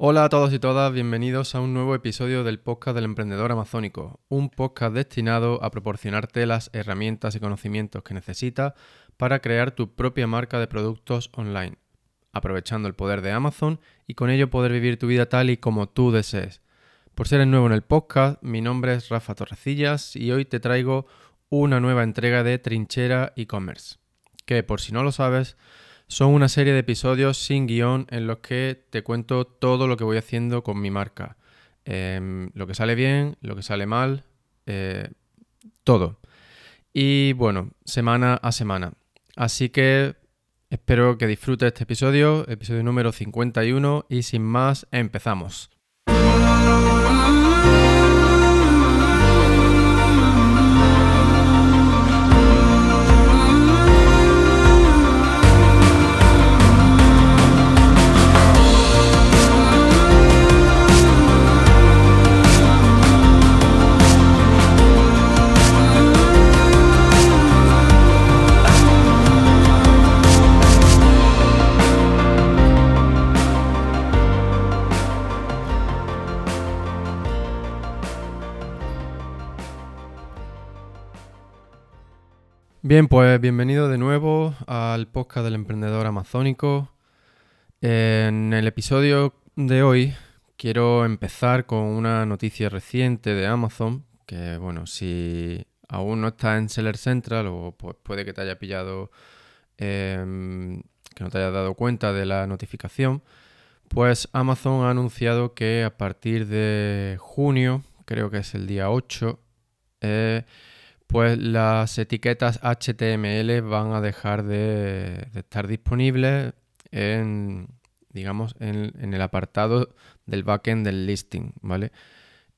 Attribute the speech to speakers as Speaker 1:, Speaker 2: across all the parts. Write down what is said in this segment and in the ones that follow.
Speaker 1: Hola a todos y todas, bienvenidos a un nuevo episodio del podcast del emprendedor amazónico, un podcast destinado a proporcionarte las herramientas y conocimientos que necesitas para crear tu propia marca de productos online, aprovechando el poder de Amazon y con ello poder vivir tu vida tal y como tú desees. Por ser el nuevo en el podcast, mi nombre es Rafa Torrecillas y hoy te traigo una nueva entrega de Trinchera e-commerce, que por si no lo sabes, son una serie de episodios sin guion en los que te cuento todo lo que voy haciendo con mi marca. Em, lo que sale bien, lo que sale mal, eh, todo. Y bueno, semana a semana. Así que espero que disfrutes este episodio, episodio número 51, y sin más, empezamos. Bien, pues bienvenido de nuevo al podcast del emprendedor amazónico. En el episodio de hoy quiero empezar con una noticia reciente de Amazon, que bueno, si aún no está en Seller Central o pues puede que te haya pillado, em, que no te hayas dado cuenta de la notificación, pues Amazon ha anunciado que a partir de junio, creo que es el día 8, eh, pues las etiquetas HTML van a dejar de, estar disponibles en, digamos, en, el apartado del backend del listing, ¿vale?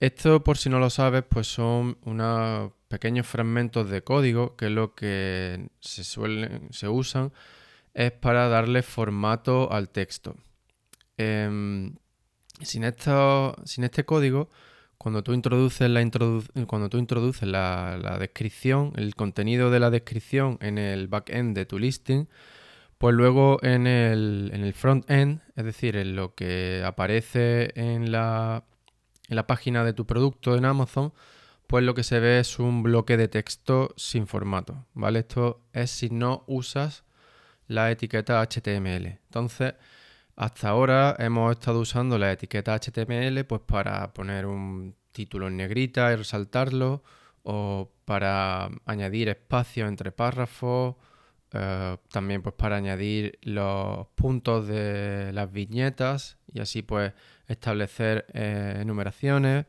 Speaker 1: Esto, por si no lo sabes, pues son unos pequeños fragmentos de código que lo que se suelen, se usan es para darle formato al texto. Em, sin, esto, sin este código, cuando tú introduces la, cuando tú introduces la, descripción, el contenido de la descripción en el backend de tu listing, pues luego en el, en el front-end, es decir, en lo que aparece en la, en la página de tu producto en Amazon, pues lo que se ve es un bloque de texto sin formato, ¿vale? Esto es si no usas la etiqueta HTML. Entonces, hasta ahora hemos estado usando la etiqueta HTML pues para poner un título en negrita y resaltarlo o para añadir espacio entre párrafos, eh, también pues para añadir los puntos de las viñetas y así pues establecer eh, enumeraciones,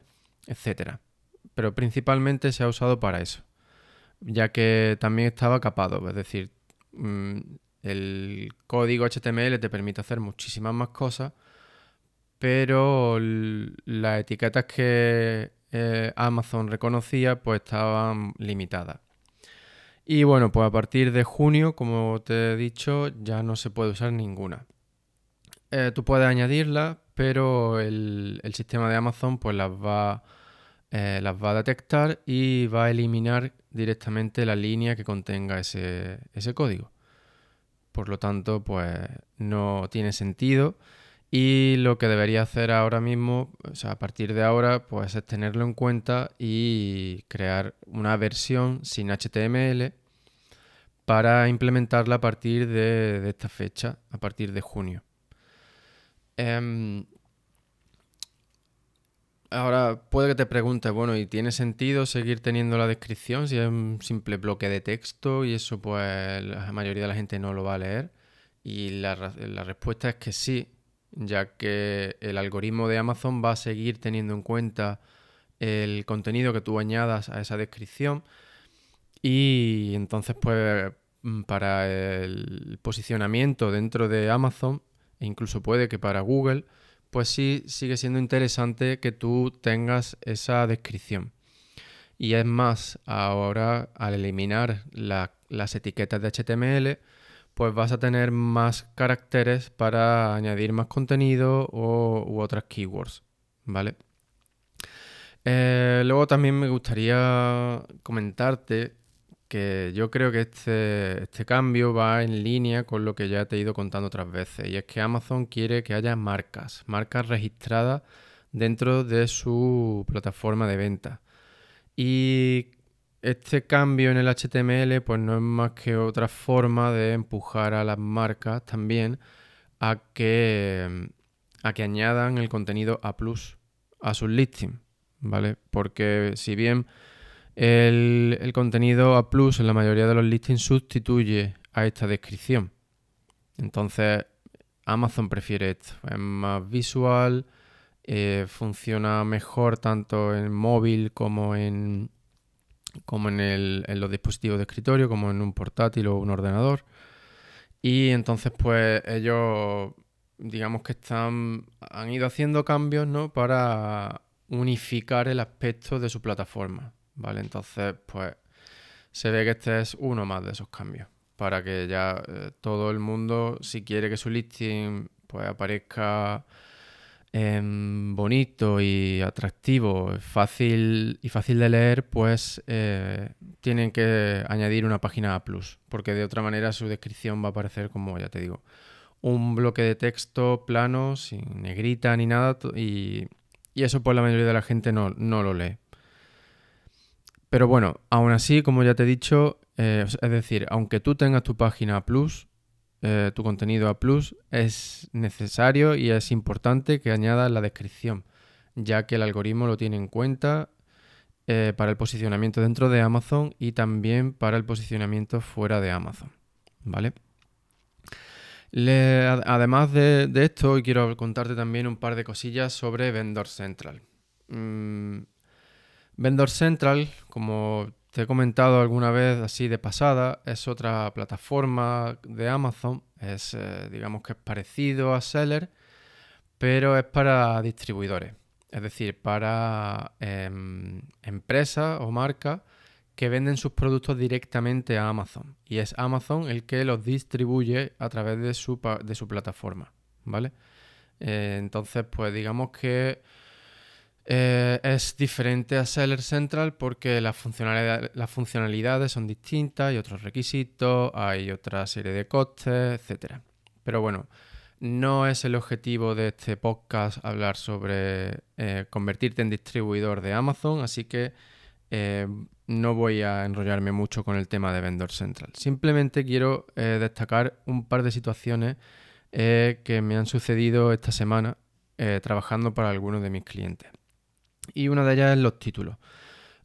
Speaker 1: etcétera. Pero principalmente se ha usado para eso, ya que también estaba capado, es decir, mm, el código HTML te permite hacer muchísimas más cosas, pero las etiquetas que eh, Amazon reconocía pues estaban limitadas. Y bueno, pues a partir de junio, como te he dicho, ya no se puede usar ninguna. Eh, tú puedes añadirla, pero el, sistema de Amazon pues las va, eh, las va a detectar y va a eliminar directamente la línea que contenga ese código. Por lo tanto, pues no tiene sentido. Y lo que debería hacer ahora mismo, o sea, a partir de ahora, pues es tenerlo en cuenta y crear una versión sin HTML para implementarla a partir de, esta fecha, a partir de junio. Em, Ahora puede que te preguntes, bueno, ¿y tiene sentido seguir teniendo la descripción si es un simple bloque de texto y eso pues la mayoría de la gente no lo va a leer? Y la, respuesta es que sí, ya que el algoritmo de Amazon va a seguir teniendo en cuenta el contenido que tú añadas a esa descripción y entonces pues mm, para el posicionamiento dentro de Amazon e incluso puede que para Google pues sí sigue siendo interesante que tú tengas esa descripción. Y es más, ahora al eliminar las etiquetas de HTML, pues vas a tener más caracteres para añadir más contenido o, u otras keywords, ¿vale? Eh, luego también me gustaría comentarte que yo creo que este, este cambio va en línea con lo que ya te he ido contando otras veces, y es que Amazon quiere que haya marcas, marcas registradas dentro de su plataforma de venta. Y este cambio en el HTML pues no es más que otra forma de empujar a las marcas también a que, a que añadan el contenido A a sus listings, ¿vale? Porque si bien el, contenido A plus en la mayoría de los listings sustituye a esta descripción, entonces Amazon prefiere esto, es más visual, eh, funciona mejor tanto en móvil como en, como en, el, en, los dispositivos de escritorio, como en un portátil o un ordenador. Y entonces, pues ellos, digamos que están, han ido haciendo cambios, ¿no? Para unificar el aspecto de su plataforma, ¿vale? Entonces, pues se ve que este es uno más de esos cambios. Para que ya eh, todo el mundo, si quiere que su listing pues aparezca Em, bonito y atractivo, fácil y fácil de leer, pues eh, tienen que añadir una página A+, porque de otra manera su descripción va a aparecer como, ya te digo, un bloque de texto plano, sin negrita ni nada, y, eso pues la mayoría de la gente no, lo lee. Pero bueno, aún así, como ya te he dicho, eh, es decir, aunque tú tengas tu página Plus, eh, tu contenido a Plus, es necesario y es importante que añadas la descripción, ya que el algoritmo lo tiene en cuenta eh, para el posicionamiento dentro de Amazon y también para el posicionamiento fuera de Amazon. ¿Vale? además de, esto, hoy quiero contarte también un par de cosillas sobre Vendor Central. Mm, Vendor Central, como te he comentado alguna vez así de pasada, es otra plataforma de Amazon, es eh, digamos que es parecido a Seller, pero es para distribuidores, es decir, para em, empresas o marcas que venden sus productos directamente a Amazon y es Amazon el que los distribuye a través de su, de su plataforma, ¿vale? Eh, entonces, pues digamos que eh, es diferente a Seller Central porque las funcionalidades son distintas, hay otros requisitos, hay otra serie de costes, etc. Pero bueno, no es el objetivo de este podcast hablar sobre eh, convertirte en distribuidor de Amazon, así que eh, no voy a enrollarme mucho con el tema de Vendor Central. Simplemente quiero destacar un par de situaciones que me han sucedido esta semana trabajando para algunos de mis clientes y una de ellas es los títulos.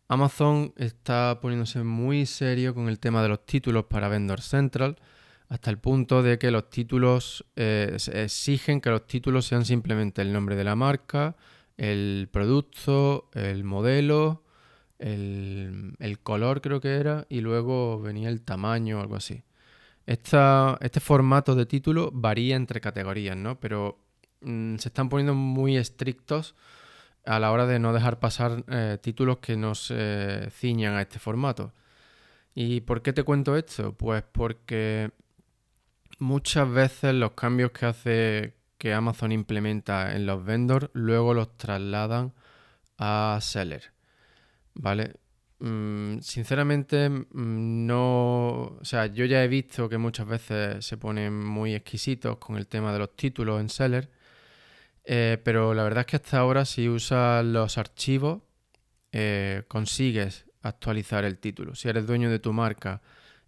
Speaker 1: Amazon está poniéndose muy serio con el tema de los títulos para Vendor Central, hasta el punto de que los títulos eh, exigen que los títulos sean simplemente el nombre de la marca, el producto, el modelo, el, color creo que era, y luego venía el tamaño o algo así. este formato de título varía entre categorías, ¿no? Pero mm, se están poniendo muy estrictos a la hora de no dejar pasar eh, títulos que no se ciñan a este formato. ¿Y por qué te cuento esto? Pues porque muchas veces los cambios que hace que Amazon implementa en los vendors luego los trasladan a seller. ¿Vale? Mm, sinceramente, mm, no. O sea, yo ya he visto que muchas veces se ponen muy exquisitos con el tema de los títulos en seller eh, pero la verdad es que hasta ahora si usas los archivos eh, consigues actualizar el título. Si eres dueño de tu marca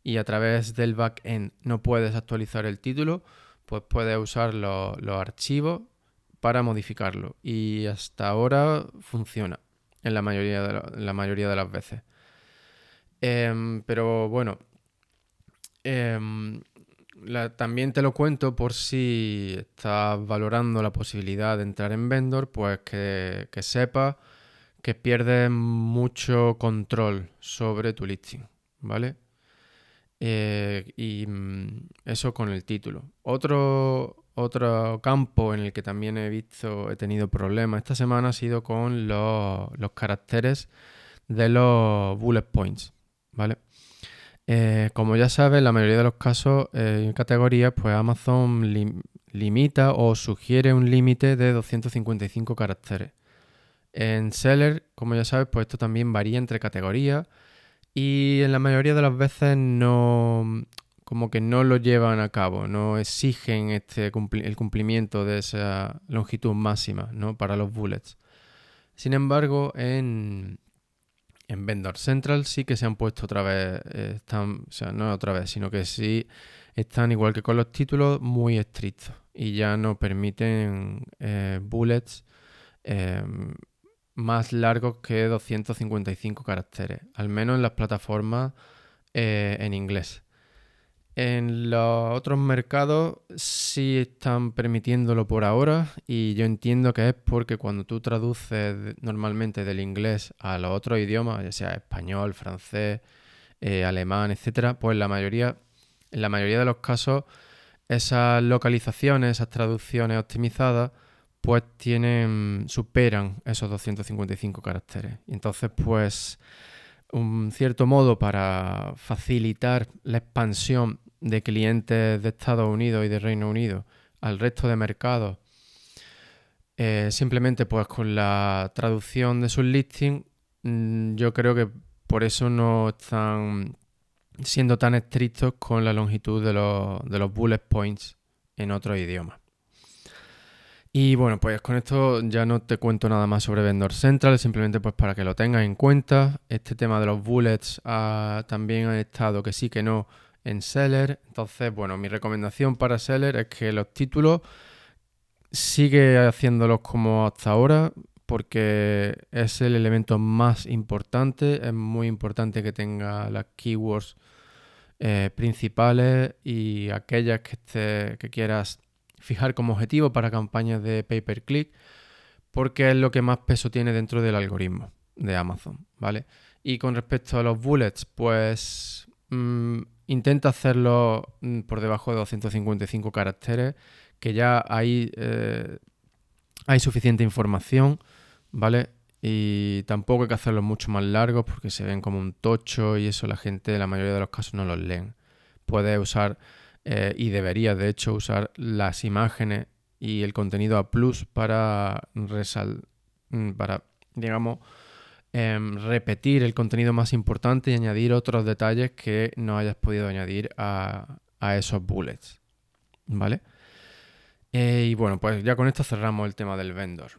Speaker 1: y a través del backend no puedes actualizar el título, pues puedes usar los archivos para modificarlo. Y hasta ahora funciona en la mayoría de, la mayoría de las veces. Em, pero bueno, em, también te lo cuento por si estás valorando la posibilidad de entrar en vendor, pues que, que sepas que pierdes mucho control sobre tu listing, ¿vale? Eh, y mm, eso con el título. Otro, otro campo en el que también he visto, he tenido problemas esta semana ha sido con los, los caracteres de los bullet points, ¿vale? Eh, como ya sabes, la mayoría de los casos eh, en categorías, pues Amazon limita o sugiere un límite de 255 caracteres. En Seller, como ya sabes, pues esto también varía entre categorías y en la mayoría de las veces no, como que no lo llevan a cabo, no exigen este el cumplimiento de esa longitud máxima ¿no? para los bullets. Sin embargo, en, en Vendor Central sí que se han puesto otra vez, eh, están, o sea, no otra vez, sino que sí están igual que con los títulos muy estrictos y ya no permiten eh, bullets em, más largos que 255 caracteres, al menos en las plataformas eh, en inglés. En los otros mercados sí están permitiéndolo por ahora y yo entiendo que es porque cuando tú traduces normalmente del inglés a los otros idiomas, ya sea español, francés, eh, alemán, etcétera, pues la mayoría, en la mayoría de los casos esas localizaciones, esas traducciones optimizadas, pues tienen, superan esos 255 caracteres. Y entonces, pues, un cierto modo para facilitar la expansión de clientes de Estados Unidos y de Reino Unido al resto de mercados, eh, simplemente pues con la traducción de sus listings, mm, yo creo que por eso no están siendo tan estrictos con la longitud de los, de los bullet points en otros idiomas. Y bueno, pues con esto ya no te cuento nada más sobre Vendor Central, simplemente pues para que lo tengas en cuenta. Este tema de los bullets también ha estado que sí que no en Seller. Entonces, bueno, mi recomendación para Seller es que los títulos sigue haciéndolos como hasta ahora porque es el elemento más importante. Es muy importante que tenga las keywords eh, principales y aquellas que, que quieras fijar como objetivo para campañas de pay-per-click porque es lo que más peso tiene dentro del algoritmo de Amazon, ¿vale? Y con respecto a los bullets, pues mm, Intenta hacerlo mm, por debajo de 255 caracteres, que ya hay, eh, hay suficiente información, ¿vale? Y tampoco hay que hacerlos mucho más largos porque se ven como un tocho y eso la gente en la mayoría de los casos no los leen. Puedes usar, eh, y deberías de hecho usar las imágenes y el contenido a plus para resal mm, para, digamos, Em, repetir el contenido más importante y añadir otros detalles que no hayas podido añadir a, esos bullets. ¿Vale? Eh, y bueno, pues ya con esto cerramos el tema del vendor.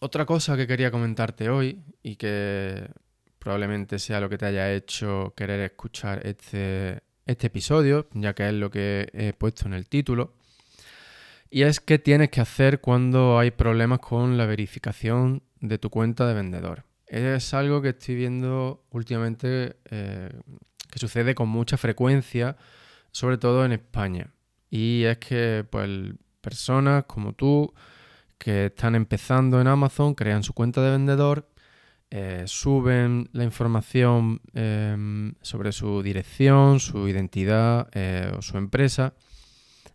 Speaker 1: Otra cosa que quería comentarte hoy y que probablemente sea lo que te haya hecho querer escuchar este, este episodio, ya que es lo que he puesto en el título, y es que tienes que hacer cuando hay problemas con la verificación de tu cuenta de vendedor. Es algo que estoy viendo últimamente eh, que sucede con mucha frecuencia, sobre todo en España. Y es que pues, personas como tú que están empezando en Amazon crean su cuenta de vendedor, eh, suben la información em, sobre su dirección, su identidad eh, o su empresa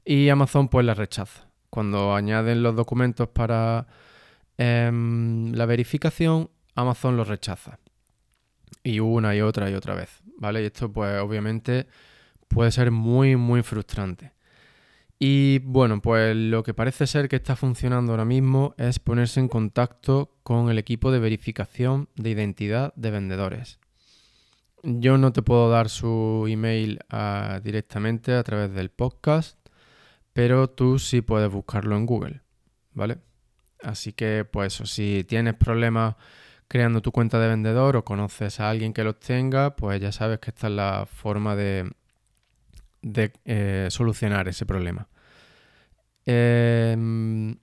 Speaker 1: y Amazon pues la rechaza. Cuando añaden los documentos para em, la verificación, Amazon lo rechaza. Y una y otra y otra vez, ¿vale? Y esto pues obviamente puede ser muy, muy frustrante. Y bueno, pues lo que parece ser que está funcionando ahora mismo es ponerse en contacto con el equipo de verificación de identidad de vendedores. Yo no te puedo dar su email ah, directamente a través del podcast, pero tú sí puedes buscarlo en Google, ¿vale? Así que pues si tienes problemas creando tu cuenta de vendedor o conoces a alguien que los tenga, pues ya sabes que esta es la forma de, eh, solucionar ese problema. Em,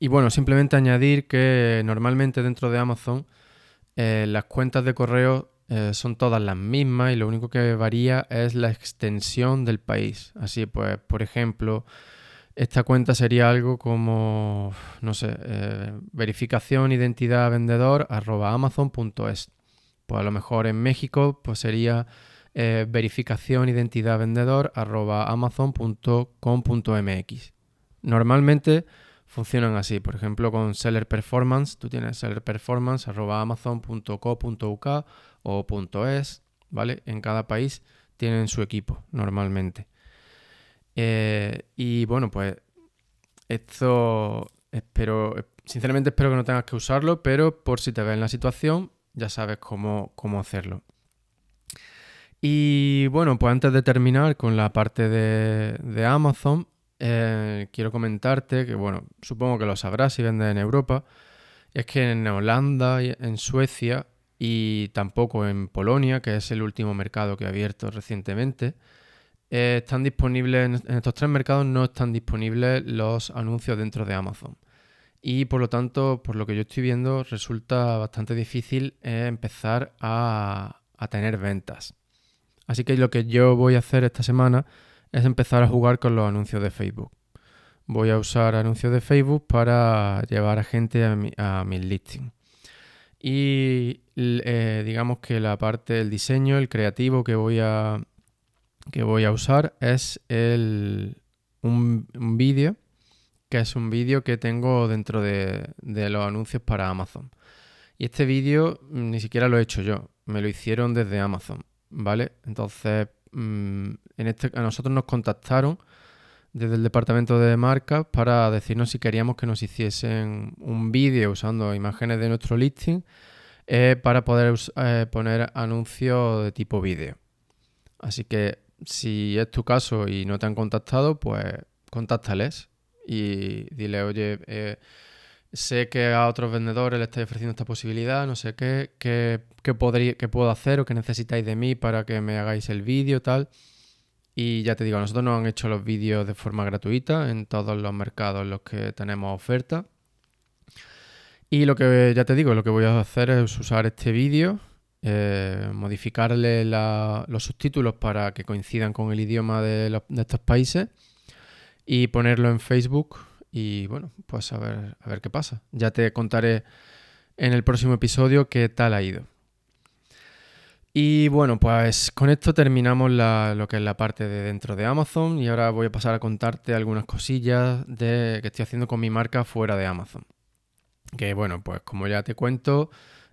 Speaker 1: y bueno, simplemente añadir que normalmente dentro de Amazon eh, las cuentas de correo eh, son todas las mismas y lo único que varía es la extensión del país. Así pues, por ejemplo, esta cuenta sería algo como, no sé, eh, verificación identidad vendedor arroba amazon.es. Pues a lo mejor en México pues sería eh, verificación identidad vendedor arroba amazon.com.mx. Normalmente funcionan así. Por ejemplo, con Seller Performance, tú tienes Seller Performance arroba amazon.co.uk o .es, ¿vale? En cada país tienen su equipo normalmente. Eh, y bueno, pues esto espero, sinceramente espero que no tengas que usarlo, pero por si te ves en la situación, ya sabes cómo, cómo hacerlo. Y bueno, pues antes de terminar con la parte de, Amazon, eh, quiero comentarte que, bueno, supongo que lo sabrás si vendes en Europa, es que en Holanda, en Suecia y tampoco en Polonia, que es el último mercado que ha abierto recientemente, eh, están disponibles, en estos tres mercados no están disponibles los anuncios dentro de Amazon. Y por lo tanto, por lo que yo estoy viendo, resulta bastante difícil eh, empezar a tener ventas. Así que lo que yo voy a hacer esta semana es empezar a jugar con los anuncios de Facebook. Voy a usar anuncios de Facebook para llevar a gente a, mi, a mis listings. Y eh, digamos que la parte del diseño, el creativo que voy a, que voy a usar es el, un, vídeo, que es un vídeo que tengo dentro de, de los anuncios para Amazon. Y este vídeo ni siquiera lo he hecho yo, me lo hicieron desde Amazon. ¿vale? Entonces, mm, en este, a nosotros nos contactaron desde el departamento de marcas para decirnos si queríamos que nos hiciesen un vídeo usando imágenes de nuestro listing eh, para poder eh, poner anuncios de tipo vídeo. Así que si es tu caso y no te han contactado, pues contáctales y dile, oye, eh, sé que a otros vendedores les estáis ofreciendo esta posibilidad, no sé qué, qué, podría, qué puedo hacer o qué necesitáis de mí para que me hagáis el vídeo, tal. Y ya te digo, nosotros nos han hecho los vídeos de forma gratuita en todos los mercados en los que tenemos oferta. Y lo que ya te digo, lo que voy a hacer es usar este vídeo, eh, modificarle los subtítulos para que coincidan con el idioma de estos países y ponerlo en Facebook y bueno, pues a ver, a ver qué pasa. Ya te contaré en el próximo episodio qué tal ha ido. Y bueno, pues con esto terminamos lo que es la parte de dentro de Amazon y ahora voy a pasar a contarte algunas cosillas de, que estoy haciendo con mi marca fuera de Amazon. Que bueno, pues como ya te cuento,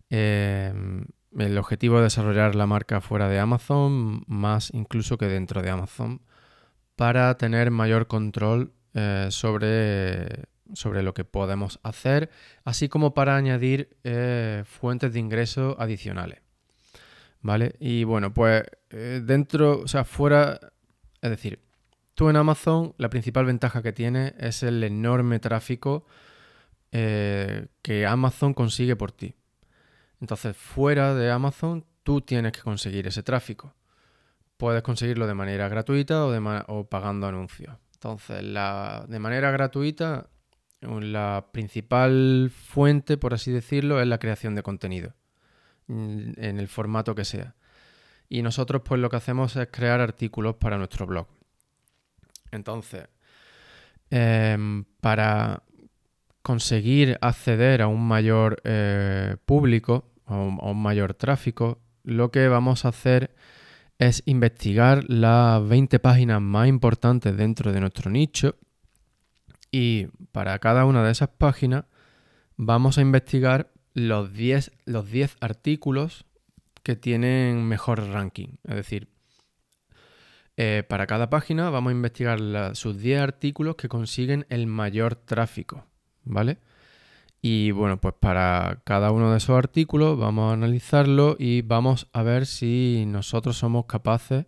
Speaker 1: em, el objetivo es desarrollar la marca fuera de Amazon, más incluso que dentro de Amazon, para tener mayor control eh, sobre, sobre lo que podemos hacer, así como para añadir eh, fuentes de ingreso adicionales. ¿Vale? Y bueno, pues eh, dentro, o sea, fuera, es decir, tú en Amazon la principal ventaja que tienes es el enorme tráfico que Amazon consigue por ti. Entonces, fuera de Amazon, tú tienes que conseguir ese tráfico. Puedes conseguirlo de manera gratuita o, pagando anuncios. Entonces, de manera gratuita, la principal fuente, por así decirlo, es la creación de contenido, mm, en el formato que sea. Y nosotros, pues lo que hacemos es crear artículos para nuestro blog. Entonces, em, para conseguir acceder a un mayor eh, público, a un mayor tráfico, lo que vamos a hacer es investigar las 20 páginas más importantes dentro de nuestro nicho y para cada una de esas páginas vamos a investigar los 10, los 10 artículos que tienen mejor ranking. Es decir, eh, para cada página vamos a investigar sus 10 artículos que consiguen el mayor tráfico. ¿Vale? Y bueno, pues para cada uno de esos artículos vamos a analizarlo y vamos a ver si nosotros somos capaces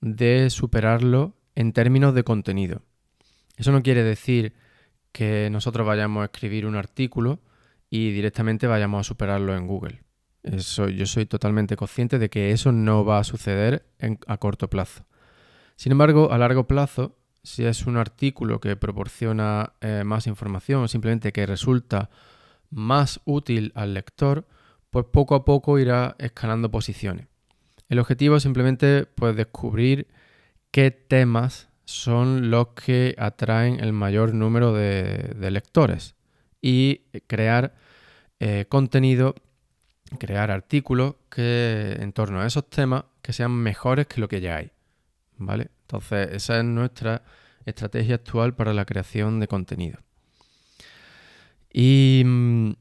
Speaker 1: de superarlo en términos de contenido. Eso no quiere decir que nosotros vayamos a escribir un artículo y directamente vayamos a superarlo en Google. Eso, yo soy totalmente consciente de que eso no va a suceder a corto plazo. Sin embargo, a largo plazo, si es un artículo que proporciona eh, más información o simplemente que resulta más útil al lector, pues poco a poco irá escalando posiciones. El objetivo es simplemente pues, descubrir qué temas son los que atraen el mayor número de, lectores y crear eh, contenido, crear artículos que en torno a esos temas que sean mejores que lo que ya hay. ¿Vale? Entonces, esa es nuestra estrategia actual para la creación de contenido. Mm,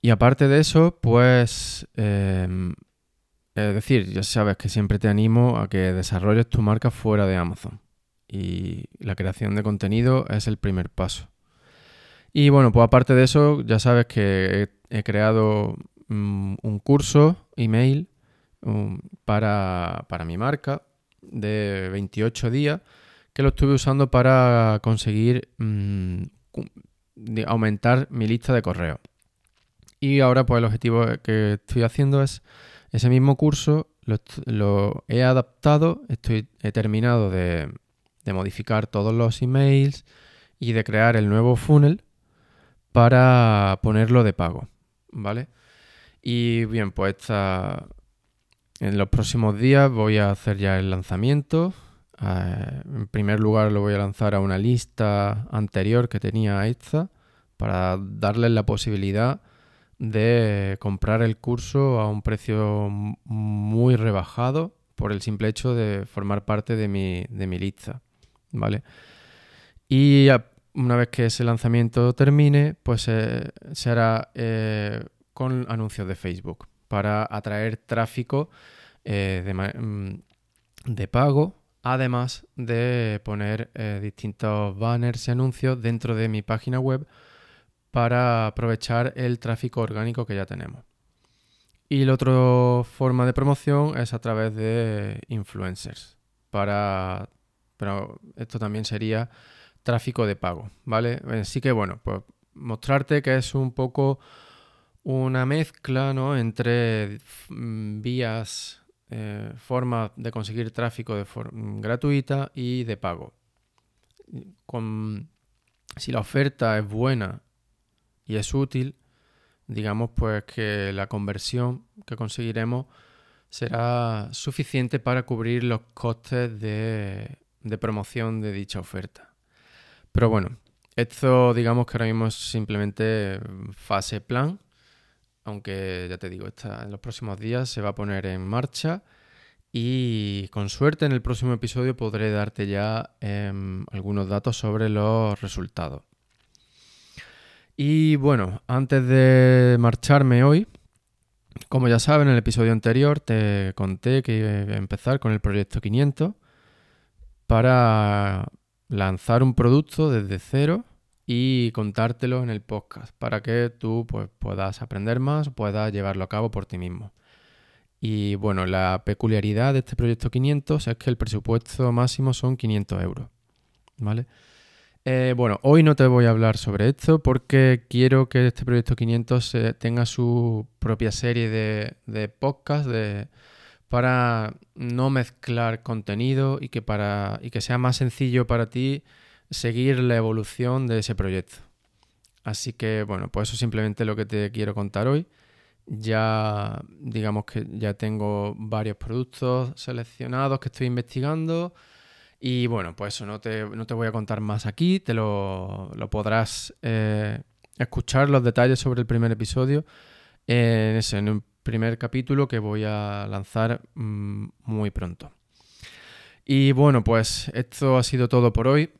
Speaker 1: y, aparte de eso, pues, em, es decir, ya sabes que siempre te animo a que desarrolles tu marca fuera de Amazon. Y la creación de contenido es el primer paso. Y bueno, pues aparte de eso, ya sabes que he, creado mm, un curso email um, para, mi marca de 28 días que lo estuve usando para conseguir mm, aumentar mi lista de correo. Y ahora pues el objetivo que estoy haciendo es ese mismo curso, lo, he adaptado, estoy, he terminado de, de modificar todos los emails y de crear el nuevo funnel para ponerlo de pago, ¿vale? Y bien, pues en los próximos días voy a hacer ya el lanzamiento. Eh, en primer lugar lo voy a lanzar a una lista anterior que tenía esta para darles la posibilidad de comprar el curso a un precio muy rebajado por el simple hecho de formar parte de mi, de mi lista, ¿vale? Y una vez que ese lanzamiento termine, pues eh, se hará eh, con anuncios de Facebook para atraer tráfico mm, de, pago, además de poner distintos banners y anuncios dentro de mi página web para aprovechar el tráfico orgánico que ya tenemos. Y la otra forma de promoción es a través de influencers. Para, pero esto también sería tráfico de pago, ¿vale? Así que bueno, pues mostrarte que es un poco una mezcla ¿no? entre mm, vías, eh, formas de conseguir tráfico de gratuita y de pago. Con, si la oferta es buena y es útil, digamos pues que la conversión que conseguiremos será suficiente para cubrir los costes de promoción de dicha oferta. Pero bueno, esto digamos que ahora mismo es simplemente fase plan, aunque ya te digo, en los próximos días se va a poner en marcha y con suerte en el próximo episodio podré darte ya em, algunos datos sobre los resultados. Y bueno, antes de marcharme hoy, como ya saben, en el episodio anterior te conté que iba a empezar con el proyecto 500 para lanzar un producto desde cero y contártelo en el podcast para que tú pues, puedas aprender más, puedas llevarlo a cabo por ti mismo. Y bueno, la peculiaridad de este proyecto 500 es que el presupuesto máximo son 500 euros. ¿Vale? Eh, bueno, hoy no te voy a hablar sobre esto porque quiero que este proyecto 500 tenga su propia serie de, de podcasts, de, para no mezclar contenido y que, para, y que sea más sencillo para ti seguir la evolución de ese proyecto. Así que bueno, pues eso es simplemente lo que te quiero contar hoy. Ya digamos que ya tengo varios productos seleccionados que estoy investigando. Y bueno, pues eso no te, no te voy a contar más aquí, te lo, podrás eh, escuchar los detalles sobre el primer episodio en, ese, en un primer capítulo que voy a lanzar mm, muy pronto. Y bueno, pues esto ha sido todo por hoy.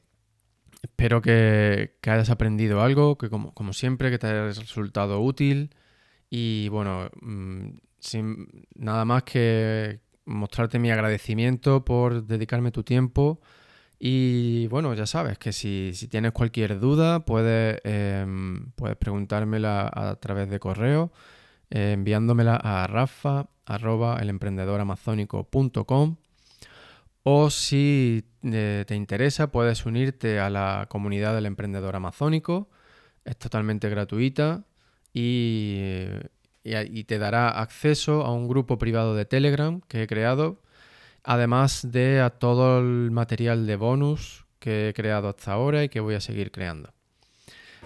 Speaker 1: Espero que, hayas aprendido algo, que como, siempre, que te haya resultado útil. Y bueno, mm, sin nada más que mostrarte mi agradecimiento por dedicarme tu tiempo. Y bueno, ya sabes que si, tienes cualquier duda, puedes, em, puedes preguntármela a través de correo eh, enviándomela a rafa arroba o si eh, te interesa puedes unirte a la comunidad del emprendedor amazónico. Es totalmente gratuita y, te dará acceso a un grupo privado de Telegram que he creado, además de a todo el material de bonus que he creado hasta ahora y que voy a seguir creando.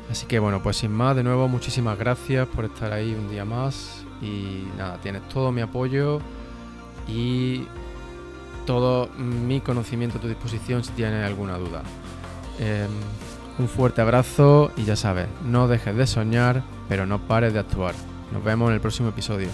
Speaker 1: Así que bueno, pues sin más, de nuevo muchísimas gracias por estar ahí un día más y nada, tienes todo mi apoyo y todo mi conocimiento a tu disposición si tienes alguna duda. Em, un fuerte abrazo y ya sabes, no dejes de soñar, pero no pares de actuar. Nos vemos en el próximo episodio.